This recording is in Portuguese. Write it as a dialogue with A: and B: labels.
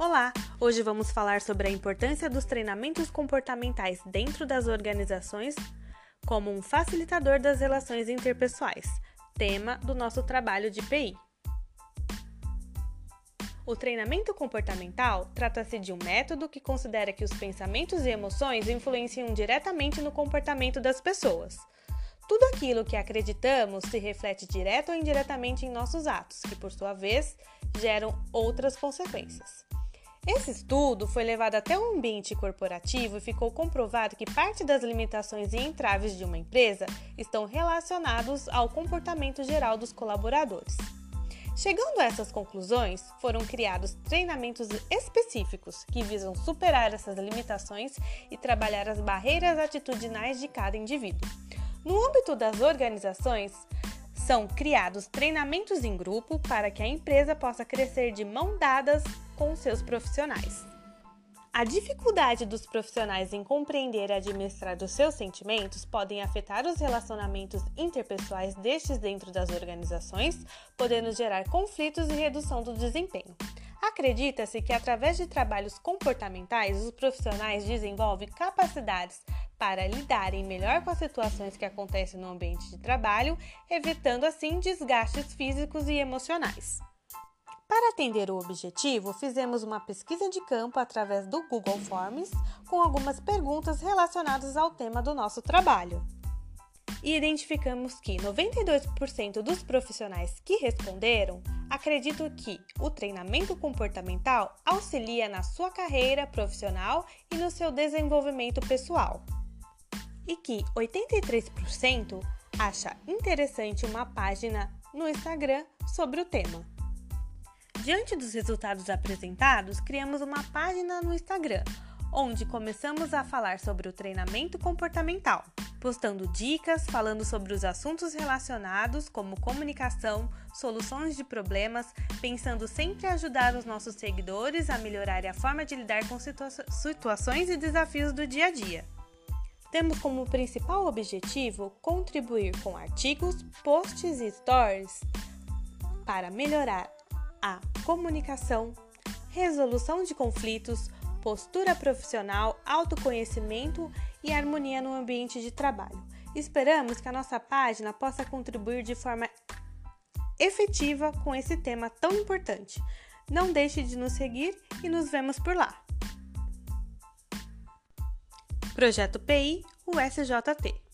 A: Olá! Hoje vamos falar sobre a importância dos treinamentos comportamentais dentro das organizações como um facilitador das relações interpessoais, tema do nosso trabalho de PI. O treinamento comportamental trata-se de um método que considera que os pensamentos e emoções influenciam diretamente no comportamento das pessoas. Tudo aquilo que acreditamos se reflete direto ou indiretamente em nossos atos, que por sua vez geram outras consequências. Esse estudo foi levado até o ambiente corporativo e ficou comprovado que parte das limitações e entraves de uma empresa estão relacionados ao comportamento geral dos colaboradores. Chegando a essas conclusões, foram criados treinamentos específicos que visam superar essas limitações e trabalhar as barreiras atitudinais de cada indivíduo. No âmbito das organizações, são criados treinamentos em grupo para que a empresa possa crescer de mão dadas com seus profissionais. A dificuldade dos profissionais em compreender e administrar os seus sentimentos podem afetar os relacionamentos interpessoais destes dentro das organizações, podendo gerar conflitos e redução do desempenho. Acredita-se que através de trabalhos comportamentais, os profissionais desenvolvem capacidades para lidarem melhor com as situações que acontecem no ambiente de trabalho, evitando assim desgastes físicos e emocionais. Para atender o objetivo, fizemos uma pesquisa de campo através do Google Forms com algumas perguntas relacionadas ao tema do nosso trabalho. E identificamos que 92% dos profissionais que responderam acreditam que o treinamento comportamental auxilia na sua carreira profissional e no seu desenvolvimento pessoal e que 83% acha interessante uma página no Instagram sobre o tema. Diante dos resultados apresentados, criamos uma página no Instagram, onde começamos a falar sobre o treinamento comportamental, postando dicas, falando sobre os assuntos relacionados, como comunicação, soluções de problemas, pensando sempre em ajudar os nossos seguidores a melhorar a forma de lidar com situa situações e desafios do dia a dia. Temos como principal objetivo contribuir com artigos, posts e stories para melhorar a comunicação, resolução de conflitos, postura profissional, autoconhecimento e harmonia no ambiente de trabalho. Esperamos que a nossa página possa contribuir de forma efetiva com esse tema tão importante. Não deixe de nos seguir e nos vemos por lá. Projeto PI, USJT.